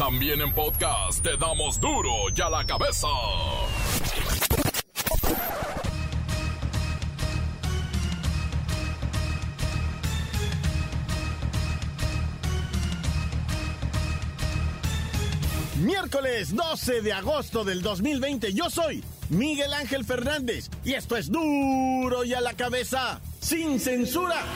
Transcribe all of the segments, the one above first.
También en podcast te damos duro y a la cabeza. Miércoles 12 de agosto del 2020, yo soy Miguel Ángel Fernández y esto es duro y a la cabeza, sin censura.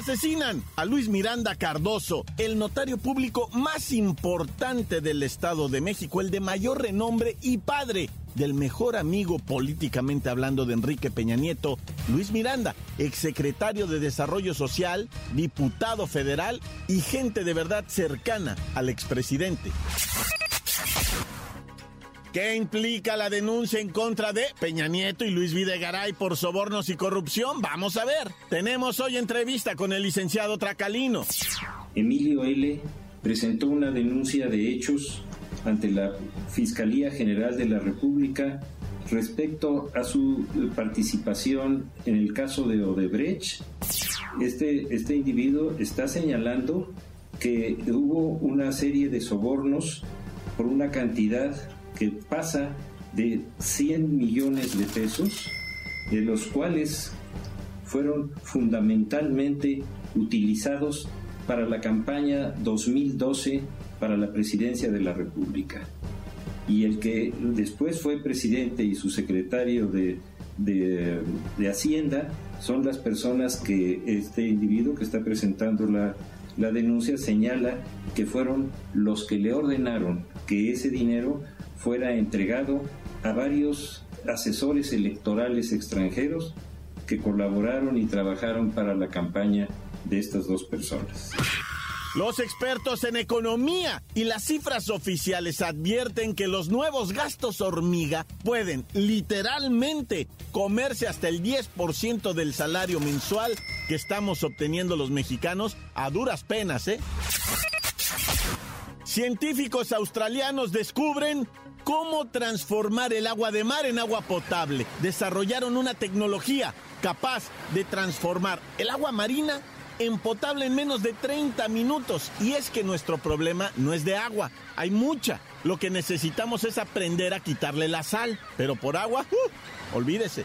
Asesinan a Luis Miranda Cardoso, el notario público más importante del Estado de México, el de mayor renombre y padre del mejor amigo políticamente hablando de Enrique Peña Nieto, Luis Miranda, exsecretario de Desarrollo Social, diputado federal y gente de verdad cercana al expresidente. ¿Qué implica la denuncia en contra de Peña Nieto y Luis Videgaray por sobornos y corrupción? Vamos a ver. Tenemos hoy entrevista con el licenciado Tracalino. Emilio L. presentó una denuncia de hechos ante la Fiscalía General de la República respecto a su participación en el caso de Odebrecht. Este, este individuo está señalando que hubo una serie de sobornos por una cantidad que pasa de 100 millones de pesos, de los cuales fueron fundamentalmente utilizados para la campaña 2012 para la presidencia de la República. Y el que después fue presidente y su secretario de, de, de Hacienda son las personas que este individuo que está presentando la, la denuncia señala que fueron los que le ordenaron que ese dinero fuera entregado a varios asesores electorales extranjeros que colaboraron y trabajaron para la campaña de estas dos personas. Los expertos en economía y las cifras oficiales advierten que los nuevos gastos hormiga pueden literalmente comerse hasta el 10% del salario mensual que estamos obteniendo los mexicanos a duras penas, ¿eh? Científicos australianos descubren cómo transformar el agua de mar en agua potable. Desarrollaron una tecnología capaz de transformar el agua marina en potable en menos de 30 minutos. Y es que nuestro problema no es de agua, hay mucha. Lo que necesitamos es aprender a quitarle la sal, pero por agua, uh, olvídese.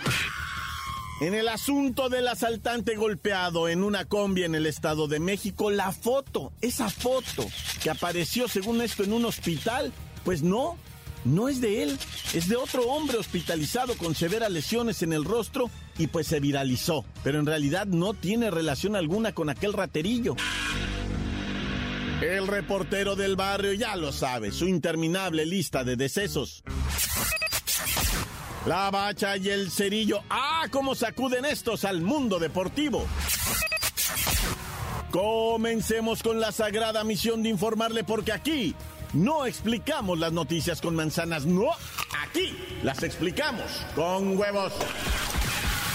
En el asunto del asaltante golpeado en una combi en el Estado de México, la foto, esa foto que apareció según esto en un hospital, pues no, no es de él, es de otro hombre hospitalizado con severas lesiones en el rostro y pues se viralizó, pero en realidad no tiene relación alguna con aquel raterillo. El reportero del barrio ya lo sabe, su interminable lista de decesos. La bacha y el cerillo. ¡Ah! ¿Cómo sacuden estos al mundo deportivo? Comencemos con la sagrada misión de informarle porque aquí no explicamos las noticias con manzanas, no, aquí las explicamos con huevos.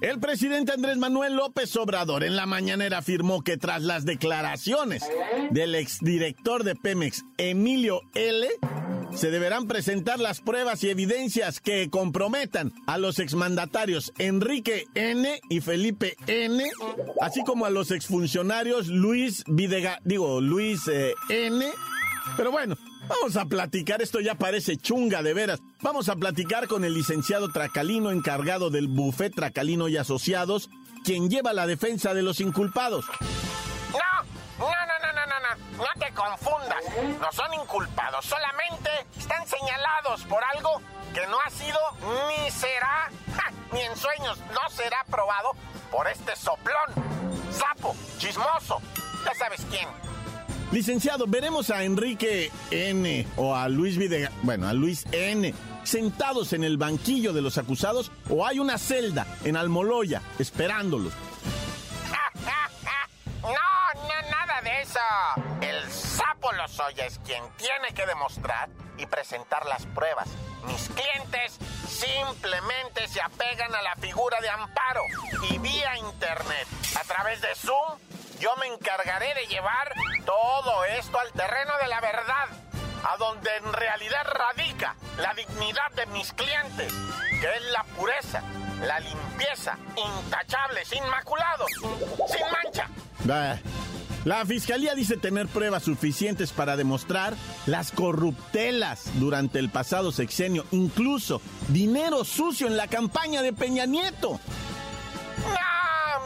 El presidente Andrés Manuel López Obrador en la mañanera afirmó que tras las declaraciones del exdirector de Pemex, Emilio L., se deberán presentar las pruebas y evidencias que comprometan a los exmandatarios Enrique N. y Felipe N., así como a los exfuncionarios Luis Videga, digo, Luis eh, N. Pero bueno, Vamos a platicar, esto ya parece chunga de veras. Vamos a platicar con el licenciado Tracalino encargado del bufet Tracalino y Asociados, quien lleva la defensa de los inculpados. No, no, no, no, no, no, no, te confundas. No son inculpados, solamente están señalados por algo que no ha sido ni será, ni en sueños, no será probado por este soplón, sapo, chismoso, ya sabes quién. Licenciado, veremos a Enrique N. o a Luis Videga, bueno, a Luis N. sentados en el banquillo de los acusados o hay una celda en Almoloya esperándolos. No, no, nada de eso. El sapo Lozoya es quien tiene que demostrar y presentar las pruebas. Mis clientes simplemente se apegan a la figura de amparo y vía internet, a través de Zoom, yo me encargaré de llevar todo esto al terreno de la verdad, a donde en realidad radica la dignidad de mis clientes, que es la pureza, la limpieza, intachables, inmaculados, sin mancha. La fiscalía dice tener pruebas suficientes para demostrar las corruptelas durante el pasado sexenio, incluso dinero sucio en la campaña de Peña Nieto.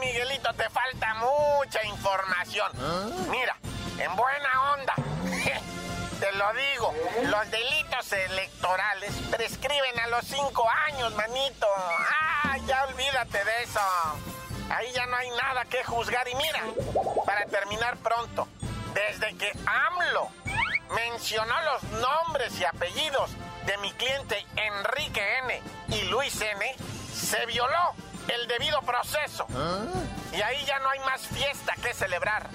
Miguelito, te falta mucha información. ¿Ah? Mira, en buena onda. te lo digo, los delitos electorales prescriben a los cinco años, manito. Ah, ya olvídate de eso. Ahí ya no hay nada que juzgar. Y mira, para terminar pronto, desde que AMLO mencionó los nombres y apellidos de mi cliente Enrique N. y Luis N., se violó el debido proceso. Y ahí ya no hay más fiesta que celebrar.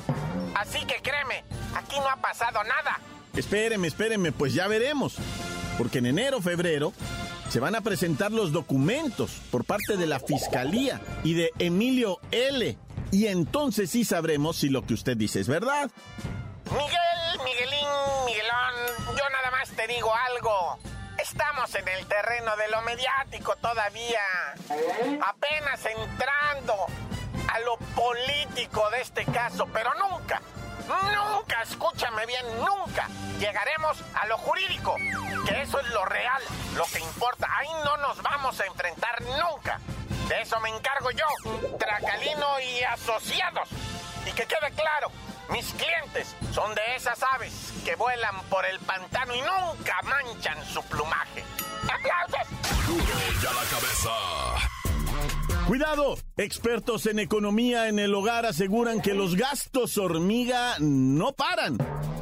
Así que créeme, aquí no ha pasado nada. Espéreme, espéreme, pues ya veremos. Porque en enero, febrero, se van a presentar los documentos por parte de la Fiscalía y de Emilio L. Y entonces sí sabremos si lo que usted dice es verdad. Miguel, Miguelín, Miguelón, yo nada más te digo algo. Estamos en el terreno de lo mediático todavía. Apenas entrando a lo político de este caso, pero nunca, nunca, escúchame bien, nunca llegaremos a lo jurídico, que eso es lo real, lo que importa. Ahí no nos vamos a enfrentar nunca. De eso me encargo yo, Tracalino y asociados. Y que quede claro, mis clientes son de esas aves que vuelan por el pantano y nunca manchan su plumaje. ¡Aplausos! ya la cabeza! Cuidado, expertos en economía en el hogar aseguran que los gastos hormiga no paran.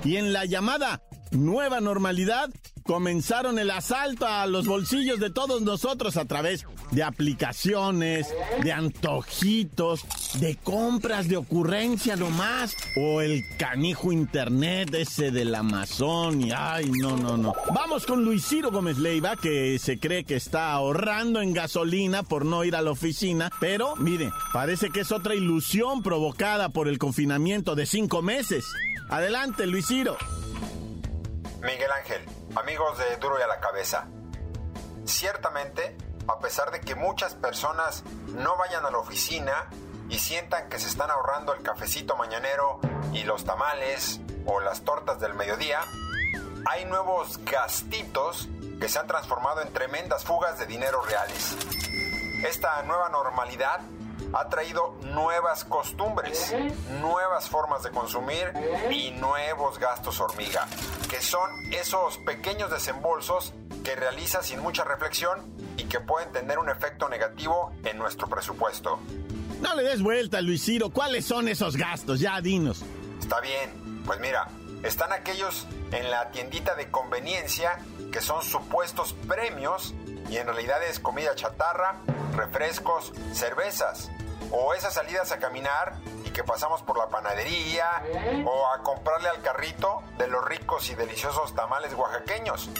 Y en la llamada nueva normalidad, comenzaron el asalto a los bolsillos de todos nosotros a través de aplicaciones, de antojitos, de compras de ocurrencia nomás, o el canijo internet ese del Amazon y ay, no, no, no. Vamos con Luis Ciro Gómez Leiva, que se cree que está ahorrando en gasolina por no ir a la oficina, pero mire, parece que es otra ilusión provocada por el confinamiento de cinco meses. Adelante, Luis Ciro. Miguel Ángel, amigos de Duro y a la Cabeza. Ciertamente, a pesar de que muchas personas no vayan a la oficina y sientan que se están ahorrando el cafecito mañanero y los tamales o las tortas del mediodía, hay nuevos gastitos que se han transformado en tremendas fugas de dinero reales. Esta nueva normalidad ha traído nuevas costumbres, nuevas formas de consumir y nuevos gastos hormiga, que son esos pequeños desembolsos que realiza sin mucha reflexión y que pueden tener un efecto negativo en nuestro presupuesto. No le des vuelta, Luis Ciro. ¿Cuáles son esos gastos? Ya dinos. Está bien. Pues mira, están aquellos en la tiendita de conveniencia que son supuestos premios y en realidad es comida chatarra, refrescos, cervezas o esas salidas a caminar y que pasamos por la panadería o a comprarle al carrito de los ricos y deliciosos tamales oaxaqueños.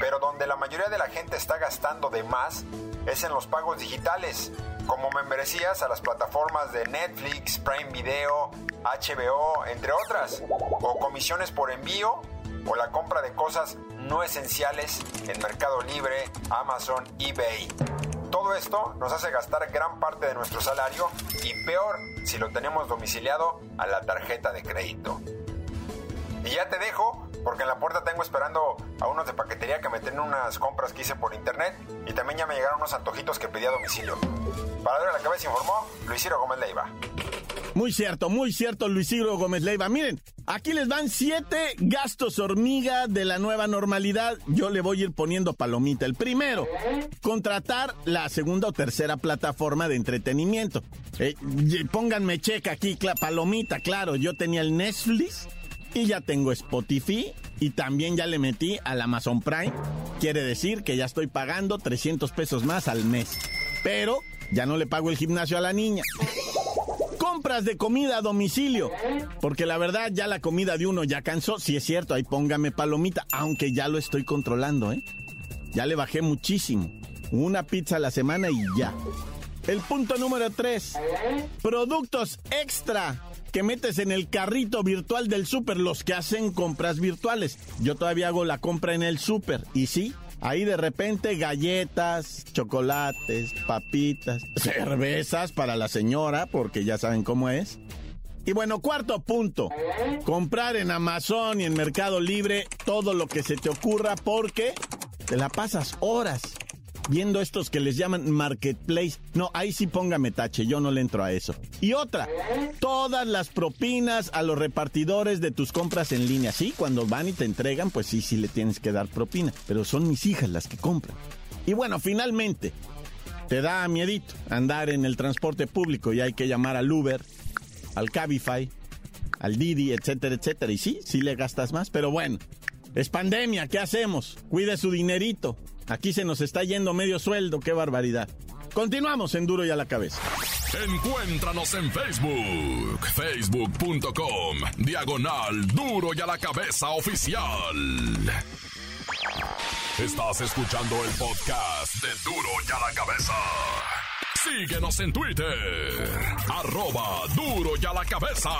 Pero donde la mayoría de la gente está gastando de más es en los pagos digitales, como membresías a las plataformas de Netflix, Prime Video, HBO, entre otras, o comisiones por envío o la compra de cosas no esenciales en Mercado Libre, Amazon, eBay. Todo esto nos hace gastar gran parte de nuestro salario y peor si lo tenemos domiciliado a la tarjeta de crédito. Y ya te dejo, porque en la puerta tengo esperando a unos de paquetería que me tienen unas compras que hice por internet y también ya me llegaron unos antojitos que pedí a domicilio. Para ver la cabeza informó Luis Ciro Gómez Leiva. Muy cierto, muy cierto, Luis Ciro Gómez Leiva. Miren, aquí les van siete gastos hormiga de la nueva normalidad. Yo le voy a ir poniendo palomita. El primero, contratar la segunda o tercera plataforma de entretenimiento. Eh, pónganme checa aquí, palomita, claro. Yo tenía el Netflix y ya tengo Spotify y también ya le metí al Amazon Prime. Quiere decir que ya estoy pagando 300 pesos más al mes. Pero ya no le pago el gimnasio a la niña compras de comida a domicilio. Porque la verdad, ya la comida de uno ya cansó. Si es cierto, ahí póngame palomita, aunque ya lo estoy controlando, ¿eh? Ya le bajé muchísimo. Una pizza a la semana y ya. El punto número 3. Productos extra que metes en el carrito virtual del súper, los que hacen compras virtuales. Yo todavía hago la compra en el súper. Y sí, ahí de repente galletas, chocolates, papitas, cervezas para la señora, porque ya saben cómo es. Y bueno, cuarto punto, comprar en Amazon y en Mercado Libre todo lo que se te ocurra porque te la pasas horas viendo estos que les llaman marketplace. No, ahí sí póngame tache, yo no le entro a eso. Y otra, todas las propinas a los repartidores de tus compras en línea. Sí, cuando van y te entregan, pues sí, sí le tienes que dar propina. Pero son mis hijas las que compran. Y bueno, finalmente, te da miedito andar en el transporte público y hay que llamar al Uber, al Cabify, al Didi, etcétera, etcétera. Y sí, sí le gastas más, pero bueno, es pandemia, ¿qué hacemos? Cuide su dinerito. Aquí se nos está yendo medio sueldo, qué barbaridad. Continuamos en Duro y a la cabeza. Encuéntranos en Facebook, facebook.com, diagonal Duro y a la cabeza oficial. Estás escuchando el podcast de Duro y a la cabeza. Síguenos en Twitter, arroba Duro y a la cabeza.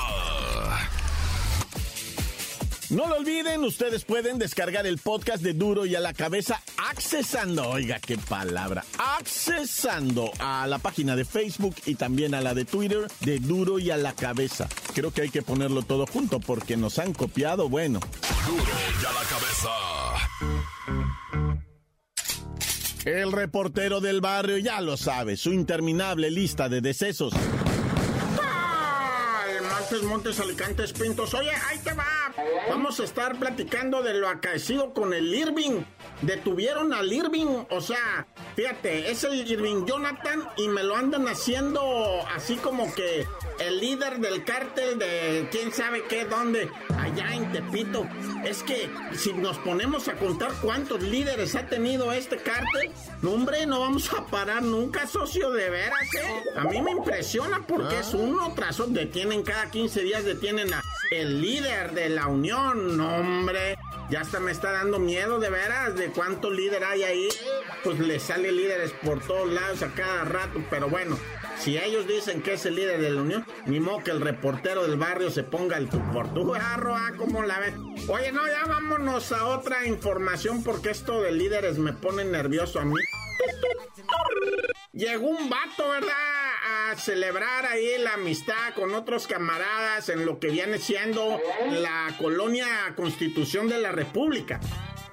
No lo olviden, ustedes pueden descargar el podcast de Duro y a la cabeza accesando, oiga qué palabra, accesando a la página de Facebook y también a la de Twitter de Duro y a la cabeza. Creo que hay que ponerlo todo junto porque nos han copiado, bueno. Duro y a la cabeza. El reportero del barrio ya lo sabe, su interminable lista de decesos. Montes, Montes, Alicantes, Pintos. Oye, ahí te va. Vamos a estar platicando de lo acaecido con el Irving. Detuvieron al Irving, o sea, fíjate, es el Irving Jonathan y me lo andan haciendo así como que el líder del cártel de quién sabe qué, dónde, allá en Tepito. Es que si nos ponemos a contar cuántos líderes ha tenido este cártel, no hombre, no vamos a parar nunca, socio, de veras, ¿eh? A mí me impresiona porque es uno tras otro, detienen cada 15 días, detienen a el líder de la Unión, no, hombre. Ya hasta me está dando miedo de veras de cuánto líder hay ahí. Pues le sale líderes por todos lados a cada rato, pero bueno, si ellos dicen que es el líder de la Unión, ni modo que el reportero del barrio se ponga el por tu jarro, ah, ¿cómo la ves? Oye, no, ya vámonos a otra información porque esto de líderes me pone nervioso a mí. Llegó un vato, ¿verdad? A celebrar ahí la amistad con otros camaradas en lo que viene siendo la colonia Constitución de la República.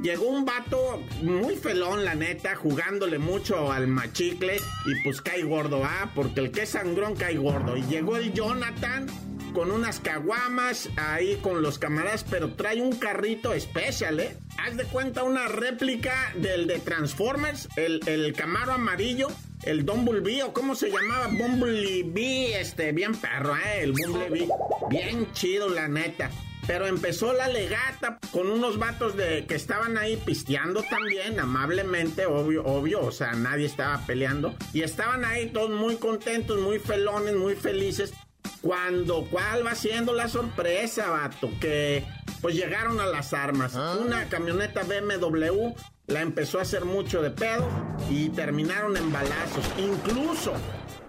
Llegó un vato muy felón, la neta, jugándole mucho al machicle y pues cae gordo, ¿ah? Porque el que es sangrón cae gordo. Y llegó el Jonathan con unas caguamas ahí con los camaradas, pero trae un carrito especial, ¿eh? Haz de cuenta una réplica del de Transformers, el, el Camaro amarillo, el Bumblebee, o cómo se llamaba, Bumblebee, este, bien perro, ¿eh? El Bumblebee, bien chido, la neta. Pero empezó la legata con unos vatos de que estaban ahí pisteando también, amablemente, obvio, obvio, o sea, nadie estaba peleando. Y estaban ahí todos muy contentos, muy felones, muy felices. Cuando, ¿cuál va siendo la sorpresa, vato? Que pues llegaron a las armas. Una camioneta BMW la empezó a hacer mucho de pedo y terminaron en balazos. Incluso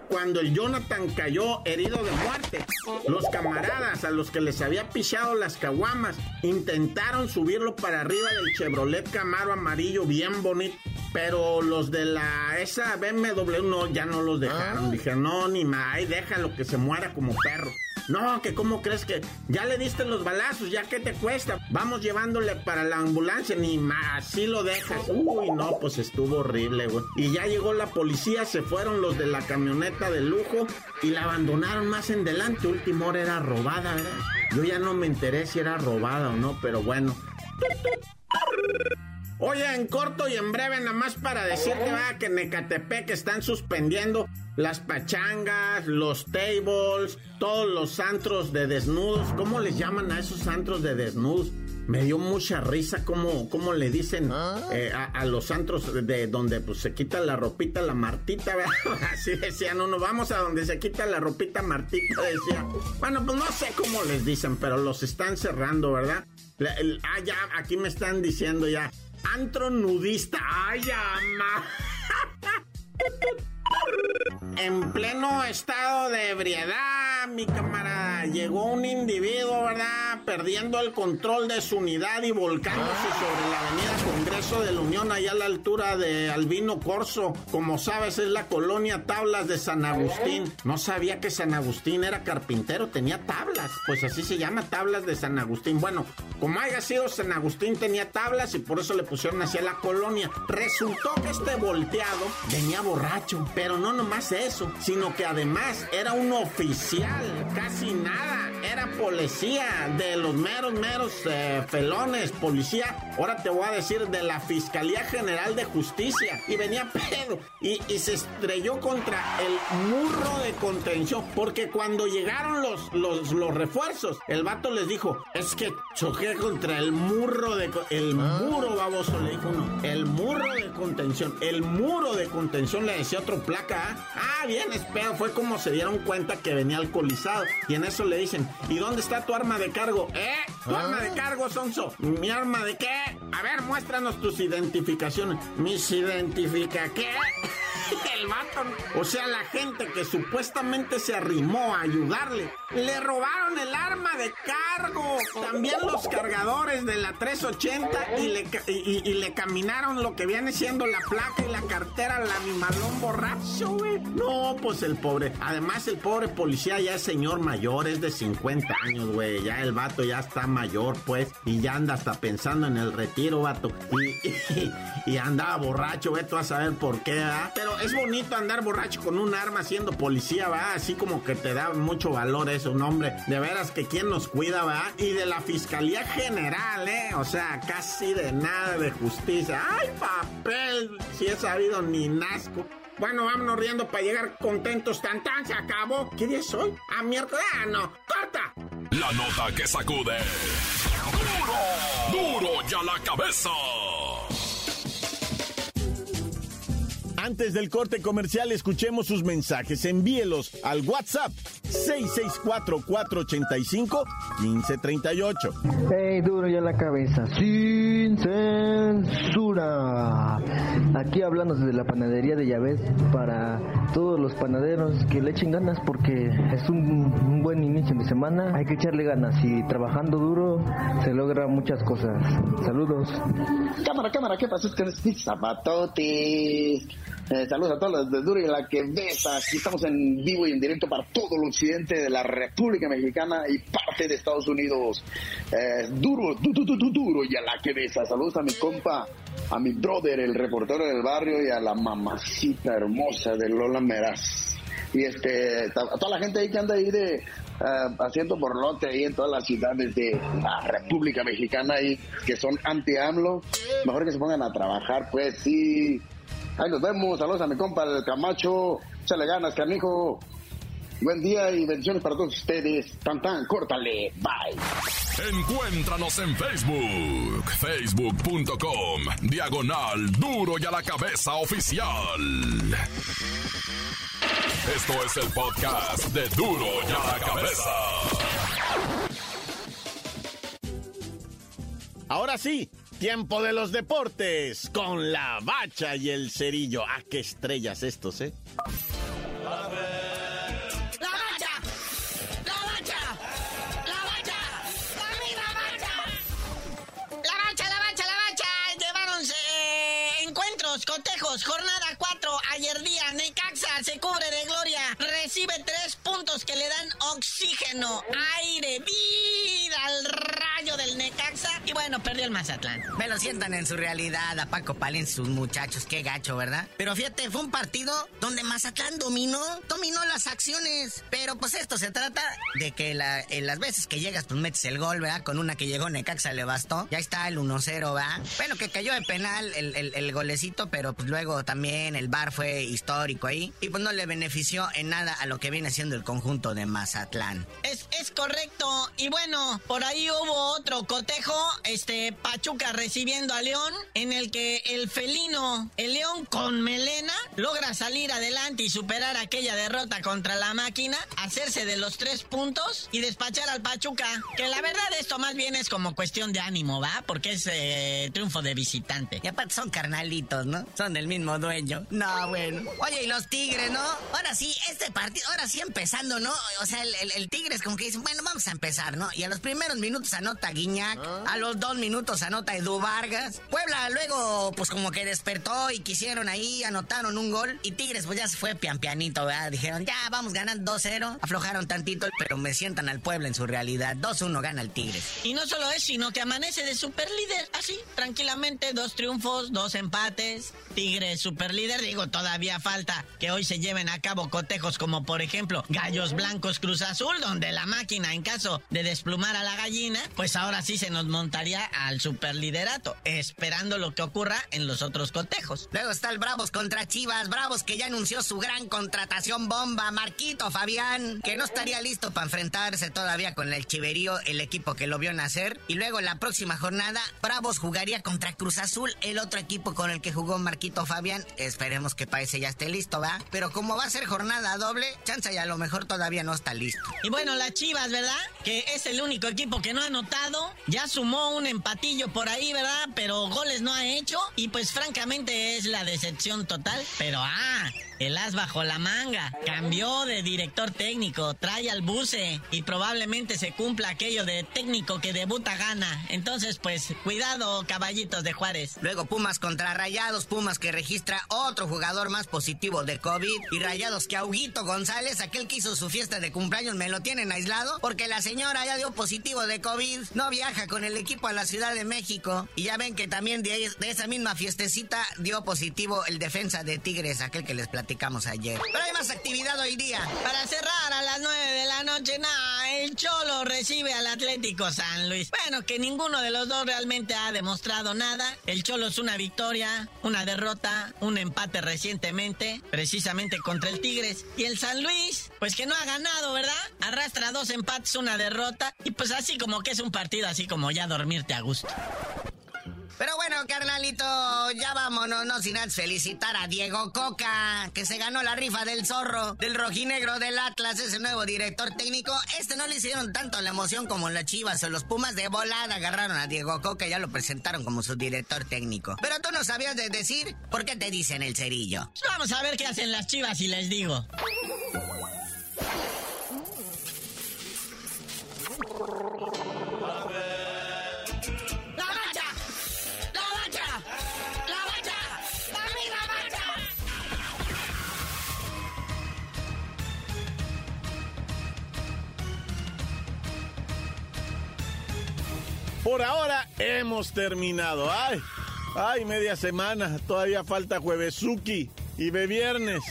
cuando el Jonathan cayó herido de muerte. Los camaradas a los que les había pichado las caguamas intentaron subirlo para arriba del Chevrolet Camaro amarillo bien bonito. Pero los de la esa BMW no, ya no los dejaron. Dijeron, no, ni más, déjalo que se muera como perro. No, que cómo crees que ya le diste los balazos, ya que te cuesta. Vamos llevándole para la ambulancia, ni más, así lo dejas. Uy, no, pues estuvo horrible, güey. Y ya llegó la policía, se fueron los de la camioneta de lujo y la abandonaron más en delante. Última hora era robada, ¿verdad? Yo ya no me enteré si era robada o no, pero bueno. Oye, en corto y en breve, nada más para decirte va, que en Ecatepec están suspendiendo las pachangas, los tables, todos los antros de desnudos. ¿Cómo les llaman a esos antros de desnudos? me dio mucha risa como, como le dicen ¿Ah? eh, a, los antros de donde pues se quita la ropita la Martita, Así decían uno, vamos a donde se quita la ropita Martita, decía. Bueno, pues no sé cómo les dicen, pero los están cerrando, ¿verdad? ah, ya, aquí me están diciendo ya. Antro nudista. Ay, ama. En pleno estado de ebriedad, mi camarada, llegó un individuo, ¿verdad? Perdiendo el control de su unidad y volcándose sobre la avenida Congreso de la Unión, allá a la altura de Albino Corso. Como sabes, es la colonia Tablas de San Agustín. No sabía que San Agustín era carpintero, tenía tablas. Pues así se llama, Tablas de San Agustín. Bueno, como haya sido, San Agustín tenía tablas y por eso le pusieron hacia la colonia. Resultó que este volteado venía borracho, pero no nomás eso, sino que además era un oficial, casi nada, nada. Era policía de los meros, meros eh, felones, policía, ahora te voy a decir, de la Fiscalía General de Justicia, y venía pedo, y, se estrelló contra el murro de contención, porque cuando llegaron los, los, los refuerzos, el vato les dijo, es que choqué contra el murro de... El muro, baboso, le dijo uno, el murro de contención, el muro de contención, le decía otro placa, ¿ah? Ah, bien, espero. Fue como se dieron cuenta que venía alcoholizado. Y en eso le dicen, ¿y dónde está tu arma de cargo? ¿Eh? ¿Tu ah. arma de cargo, Sonso? ¿Mi arma de qué? A ver, muéstranos tus identificaciones. ¿Mis identifica qué? El vato. O sea, la gente que supuestamente se arrimó a ayudarle, le robaron el arma de cargo. También los cargadores de la 380 y le, y, le caminaron lo que viene siendo la placa y la cartera al animalón borracho, güey. No, pues el pobre. Además, el pobre policía ya es señor mayor, es de 50 años, güey. Ya el vato ya está mayor, pues. Y ya anda hasta pensando en el retiro, vato. Y, y, andaba borracho, tú a saber por qué, ¿ah? Pero es bonito andar borracho con un arma siendo policía, va, así como que te da mucho valor eso, un hombre. De veras que quien nos cuida, va. Y de la Fiscalía General, ¿eh? O sea, casi de nada de justicia. ¡Ay, papel! Si he sabido ni nazco. Bueno, vámonos riendo para llegar contentos. Tan tan, se acabó. ¿Qué día es hoy? A miércoles. Ah, no. ¡Corta! La nota que sacude. ¡Duro! ¡Duro ya la cabeza! Antes del corte comercial, escuchemos sus mensajes. Envíelos al WhatsApp 664-485-1538. ¡Hey, duro ya la cabeza! ¡Sin censura! Aquí hablando desde la panadería de Llaves para todos los panaderos que le echen ganas porque es un, buen inicio de semana. Hay que echarle ganas y trabajando duro se logra muchas cosas. Saludos. Cámara, cámara, ¿qué pasa? Es que zapatotes. Eh, saludos a todos los de Duro y la que ves. Aquí estamos en vivo y en directo para todo el occidente de la República Mexicana y parte de Estados Unidos. Eh, duro, duro, y a la que ves. Saludos a mi compa, a mi brother, el reportero del barrio y a la mamacita hermosa de Lola Meraz. Y este, a toda la gente ahí que anda ahí de eh, haciendo borlote ahí en todas las ciudades de la República Mexicana y que son anti-AMLO, mejor que se pongan a trabajar, pues sí. Ahí nos vemos. Saludos a mi compa, el Camacho. le ganas, canijo. Buen día y bendiciones para todos ustedes. Tan tan, córtale. Bye. Encuéntranos en Facebook. Facebook.com. Diagonal Duro y a la cabeza oficial. Esto es el podcast de Duro y a la cabeza. Ahora sí, Tiempo de los deportes con la bacha y el cerillo. ¡Ah, qué estrellas estos, eh! ¡La bacha! ¡La bacha! ¡La bacha! ¡La bacha! ¡La bacha, la bacha, la bacha! Llevaron eh, encuentros, cotejos, jornada 4. Ayer día, Necaxa se cubre de gloria. Recibe tres puntos que le dan oxígeno, aire, vida al del Necaxa y bueno, perdió el Mazatlán. Me lo sientan en su realidad a Paco Palín, sus muchachos, qué gacho, ¿verdad? Pero fíjate, fue un partido donde Mazatlán dominó, dominó las acciones. Pero pues esto se trata de que en las veces que llegas, pues metes el gol, ¿verdad? Con una que llegó Necaxa le bastó. Ya está el 1-0, ¿verdad? Bueno, que cayó de penal el, el, golecito, pero pues luego también el bar fue histórico ahí. Y pues no le benefició en nada a lo que viene siendo el conjunto de Mazatlán. Es, es correcto. Y bueno, por ahí hubo otro cotejo, este Pachuca recibiendo a León, en el que el felino, el León con melena, logra salir adelante y superar aquella derrota contra la máquina, hacerse de los tres puntos y despachar al Pachuca. Que la verdad esto más bien es como cuestión de ánimo, ¿va? Porque es eh, triunfo de visitante. Y aparte son carnalitos, ¿no? Son del mismo dueño. No, bueno. Oye, y los Tigres, ¿no? Ahora sí, este partido, ahora sí empezando, ¿no? O sea, el, el, Tigres como que dicen, bueno, vamos a empezar, ¿no? Y a los primeros minutos anota Guiñac, a los dos minutos anota Edu Vargas. Puebla luego, pues como que despertó y quisieron ahí, anotaron un gol. Y Tigres, pues ya se fue pian pianito, ¿verdad? Dijeron, ya, vamos ganando 2-0. Aflojaron tantito, pero me sientan al Puebla en su realidad. 2-1 gana el Tigres. Y no solo es, sino que amanece de super líder, así, tranquilamente, dos triunfos, dos empates. Tigres super líder, digo, todavía falta que hoy se lleven a cabo cotejos como por ejemplo Gallos Blancos Cruz Azul, donde la máquina en caso de desplumar a la gallina, pues ahora sí se nos montaría al superliderato, esperando lo que ocurra en los otros cotejos. Luego está el Bravos contra Chivas, Bravos que ya anunció su gran contratación bomba, Marquito Fabián, que no estaría listo para enfrentarse todavía con el Chiverío, el equipo que lo vio nacer. Y luego la próxima jornada, Bravos jugaría contra Cruz Azul, el otro equipo con el que jugó Marquito Fabián. Esperemos que parece ya esté listo, ¿va? Pero como va a ser jornada doble, chance y a lo mejor todavía no está listo. Y bueno, las Chivas, ¿verdad? Que es el único equipo que no ha anotado. Ya sumó un empatillo por ahí, ¿verdad? Pero goles no ha hecho. Y pues francamente es la decepción total. Pero ah, el as bajo la manga. Cambió de director técnico, trae al buce y probablemente se cumpla aquello de técnico que debuta gana. Entonces, pues, cuidado, caballitos de Juárez. Luego Pumas contra Rayados, Pumas que registra otro jugador más positivo de COVID y Rayados que Auguito González, aquel que hizo su fiesta de cumpleaños, me lo tienen aislado porque la señora ya dio positivo de COVID. No viaja con el equipo a la Ciudad de México y ya ven que también de, esa misma fiestecita dio positivo el defensa de Tigres, aquel que les platicé ayer. Pero hay más actividad hoy día. Para cerrar a las 9 de la noche, nada, el Cholo recibe al Atlético San Luis. Bueno, que ninguno de los dos realmente ha demostrado nada. El Cholo es una victoria, una derrota, un empate recientemente, precisamente contra el Tigres. Y el San Luis, pues que no ha ganado, ¿verdad? Arrastra dos empates, una derrota. Y pues así como que es un partido así como ya dormirte a gusto. Pero bueno, carnalito, ya vámonos, no sin antes felicitar a Diego Coca, que se ganó la rifa del zorro, del rojinegro del Atlas, ese nuevo director técnico. Este no le hicieron tanto la emoción como las chivas o los pumas de volada agarraron a Diego Coca y ya lo presentaron como su director técnico. Pero tú no sabías de decir por qué te dicen el cerillo. Vamos a ver qué hacen las chivas y les digo. Por ahora hemos terminado. Ay, ay, media semana. Todavía falta juevesuki y de viernes.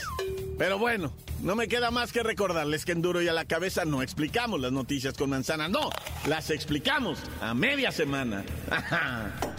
Pero bueno, no me queda más que recordarles que en Duro y a la cabeza no explicamos las noticias con manzana. No, las explicamos a media semana.